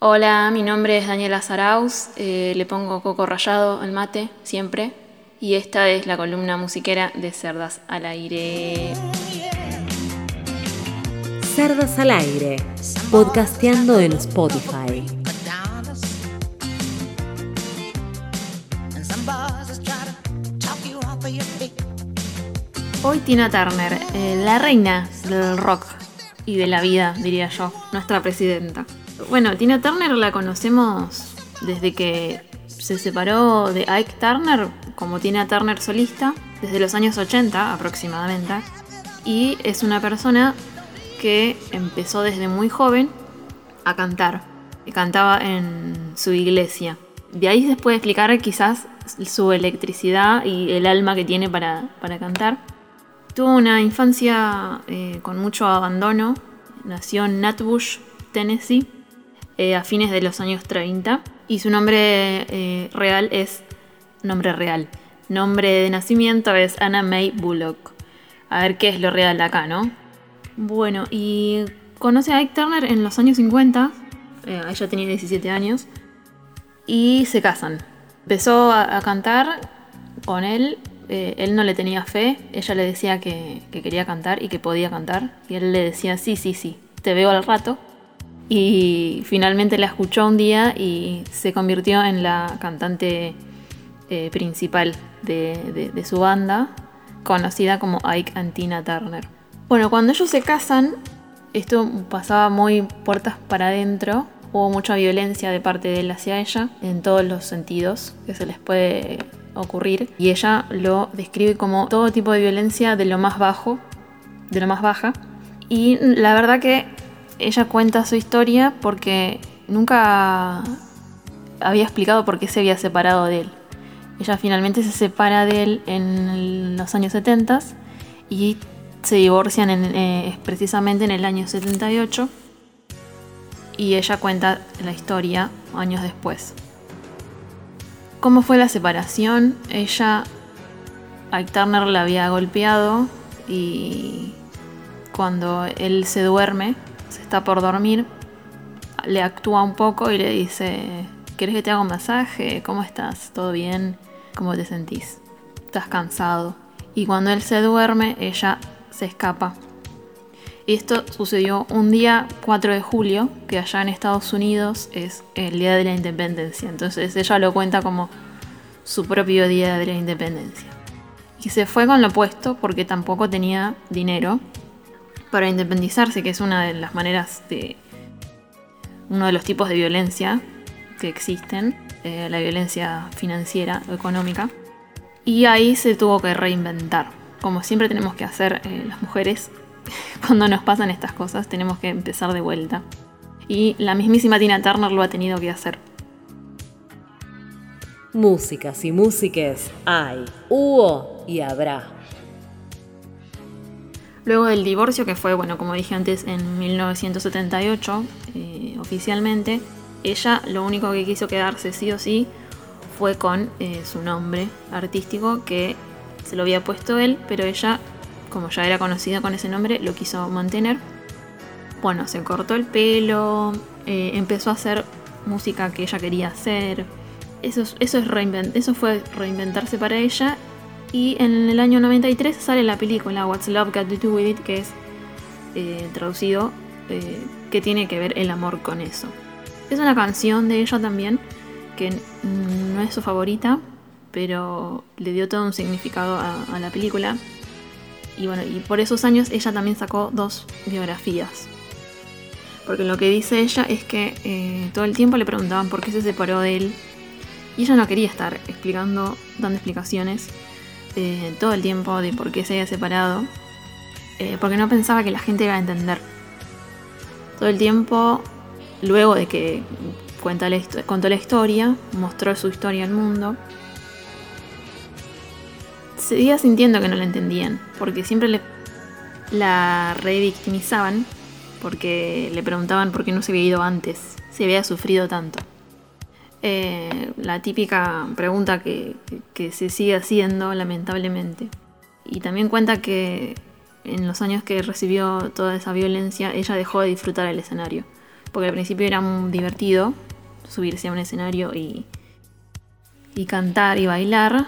Hola, mi nombre es Daniela Zaraus, eh, le pongo coco rallado al mate siempre y esta es la columna musiquera de Cerdas al Aire. Cerdas al Aire, podcasteando en Spotify. Hoy Tina Turner, eh, la reina del rock y de la vida, diría yo, nuestra presidenta. Bueno, Tina Turner la conocemos desde que se separó de Ike Turner como Tina Turner solista, desde los años 80 aproximadamente. Y es una persona que empezó desde muy joven a cantar. Cantaba en su iglesia. De ahí se puede explicar quizás su electricidad y el alma que tiene para, cantar. Tuvo una infancia eh, con mucho abandono. Nació en Natbush, Tennessee, eh, a fines de los años 30. Y su nombre eh, real es. Nombre real. Nombre de nacimiento es Anna May Bullock. A ver qué es lo real acá, ¿no? Bueno, y conoce a Ike Turner en los años 50. ella tenía 17 años. Y se casan. Empezó a, cantar con él. Eh, él no le tenía fe. Ella le decía que, quería cantar y que podía cantar. Y él le decía, sí, sí, sí, te veo al rato. Y finalmente la escuchó un día y se convirtió en la cantante eh, principal de, de, su banda, conocida como Ike and Tina Turner. Bueno, cuando ellos se casan, esto pasaba muy puertas para adentro Hubo mucha violencia de parte de él hacia ella, en todos los sentidos que se les puede ocurrir. Y ella lo describe como todo tipo de violencia de lo más bajo, de lo más baja. Y la verdad que ella cuenta su historia porque nunca había explicado por qué se había separado de él. Ella finalmente se separa de él en los años 70 y se divorcian eh, precisamente en el año 78 y ella cuenta la historia años después. ¿Cómo fue la separación? Ella, Ike Turner la había golpeado y cuando él se duerme, se está por dormir, le actúa un poco y le dice, ¿quieres que te haga un masaje? ¿Cómo estás? ¿Todo bien? ¿Cómo te sentís? ¿Estás cansado? Y cuando él se duerme, ella se escapa esto sucedió un día 4 de julio, que allá en Estados Unidos es el Día de la Independencia. Entonces ella lo cuenta como su propio Día de la Independencia. Y se fue con lo opuesto porque tampoco tenía dinero para independizarse, que es una de las maneras de... uno de los tipos de violencia que existen, eh, la violencia financiera o económica. Y ahí se tuvo que reinventar, como siempre tenemos que hacer eh, las mujeres cuando nos pasan estas cosas tenemos que empezar de vuelta. Y la mismísima Tina Turner lo ha tenido que hacer. Músicas y músiques hay, hubo y habrá. Luego del divorcio, que fue, bueno, como dije antes, en 1978, eh, oficialmente, ella lo único que quiso quedarse sí o sí fue con eh, su nombre artístico, que se lo había puesto él, pero ella como ya era conocida con ese nombre, lo quiso mantener. Bueno, se cortó el pelo, eh, empezó a hacer música que ella quería hacer. Eso, eso, fue reinventarse para ella. Y en el año 93 sale la película What's Love Got to Do With It, que es eh, traducido, eh, que tiene que ver el amor con eso. Es una canción de ella también, que no es su favorita, pero le dio todo un significado a la película y bueno, y por esos años ella también sacó dos biografías. Porque lo que dice ella es que eh, todo el tiempo le preguntaban por qué se separó de él. Y ella no quería estar explicando, dando explicaciones eh, todo el tiempo de por qué se había separado. Eh, porque no pensaba que la gente iba a entender. Todo el tiempo, luego de que cuenta la contó la historia, mostró su historia al mundo, seguía sintiendo que no la entendían, porque siempre la revictimizaban, porque le preguntaban por qué no se había ido antes, si había sufrido tanto. Eh, la típica pregunta que, se sigue haciendo, lamentablemente. Y también cuenta que en los años que recibió toda esa violencia, ella dejó de disfrutar el escenario. porque al principio era muy divertido subirse a un escenario y, y cantar y bailar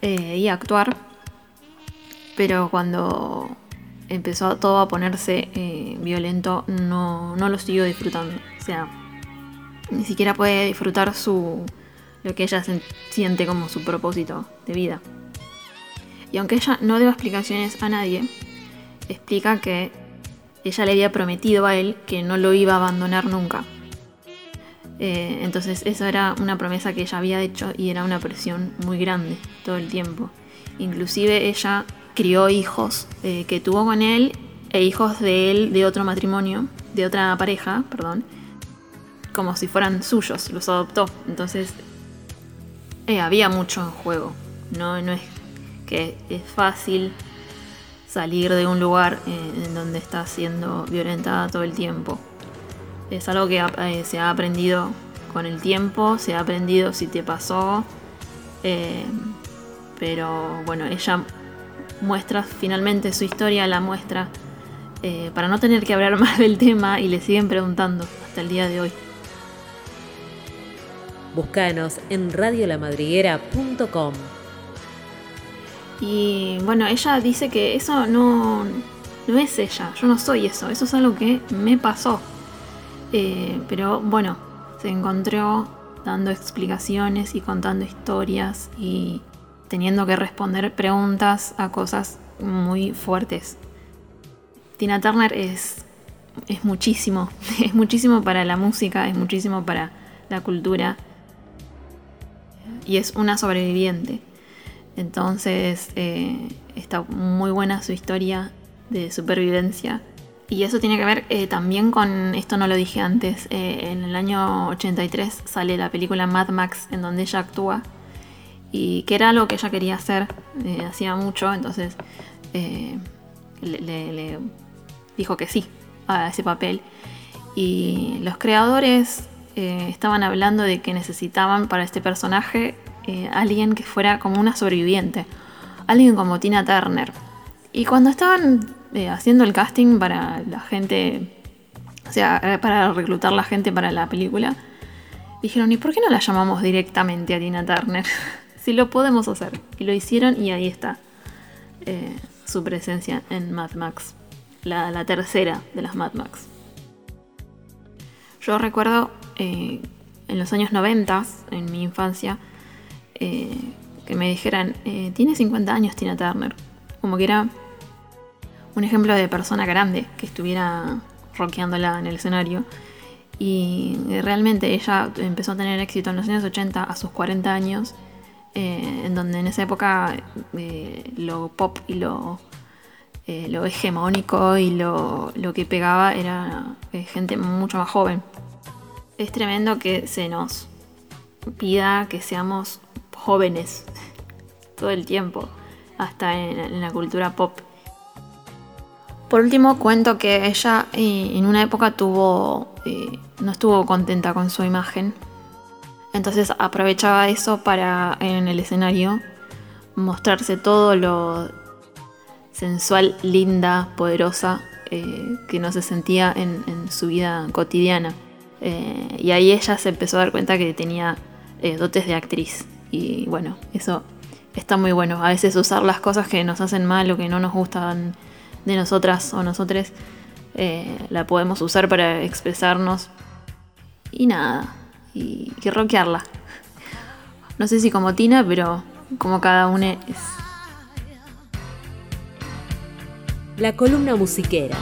eh, y actuar, pero cuando empezó todo a ponerse eh, violento no, no lo siguió disfrutando. O sea, ni siquiera puede disfrutar su lo que ella siente como su propósito de vida. Y aunque ella no dio explicaciones a nadie, explica que ella le había prometido a él que no lo iba a abandonar nunca. Eh, entonces eso era una promesa que ella había hecho y era una presión muy grande todo el tiempo. Inclusive ella crió hijos eh, que tuvo con él e hijos de él de otro matrimonio, de otra pareja, perdón, como si fueran suyos, los adoptó. Entonces eh, había mucho en juego. No, no es que es fácil salir de un lugar eh, en donde está siendo violentada todo el tiempo. Es algo que eh, se ha aprendido con el tiempo, se ha aprendido si te pasó. pero bueno, ella muestra finalmente su historia, la muestra para no tener que hablar más del tema y le siguen preguntando hasta el día de hoy. Búscanos en radiolamadriguera.com. Y bueno, ella dice que eso no, no es ella, yo no soy eso, eso es algo que me pasó. Eh, pero bueno, se encontró dando explicaciones y contando historias y teniendo que responder preguntas a cosas muy fuertes. Tina Turner es, es muchísimo, es muchísimo para la música, es muchísimo para la cultura y es una sobreviviente. Entonces eh, está muy buena su historia de supervivencia. Y eso tiene que ver eh, también con, esto no lo dije antes, eh, en el año 83 sale la película Mad Max en donde ella actúa y que era lo que ella quería hacer, hacía mucho, entonces le dijo que sí a ese papel. Y los creadores eh, estaban hablando de que necesitaban para este personaje eh, alguien que fuera como una sobreviviente, alguien como Tina Turner. Y cuando estaban eh, haciendo el casting para la gente, o sea, para reclutar la gente para la película, dijeron, ¿y por qué no la llamamos directamente a Tina Turner? si lo podemos hacer. Y lo hicieron y ahí está su presencia en Mad Max, la tercera de las Mad Max. Yo recuerdo eh, en los años 90, en mi infancia, eh, que me dijeran, eh, tiene 50 años Tina Turner. Como que era un ejemplo de persona grande que estuviera rockeándola en el escenario. Y realmente ella empezó a tener éxito en los años 80 a sus 40 años, en donde en esa época lo pop y lo, lo hegemónico y lo, lo, que pegaba era gente mucho más joven es tremendo que se nos pida que seamos jóvenes todo el tiempo, hasta en, la cultura pop. Por último, cuento que ella eh, en una época eh, no estuvo contenta con su imagen, entonces aprovechaba eso para en el escenario mostrarse todo lo sensual, linda, poderosa eh, que no se sentía en su vida cotidiana. Eh, y ahí ella se empezó a dar cuenta que tenía eh, dotes de actriz. Y bueno, eso está muy bueno. A veces usar las cosas que nos hacen mal o que no nos gustan de nosotras o nosotros, eh, la podemos usar para expresarnos. Y nada, y, y rockearla. No sé si como Tina, pero como cada una es. La columna musiquera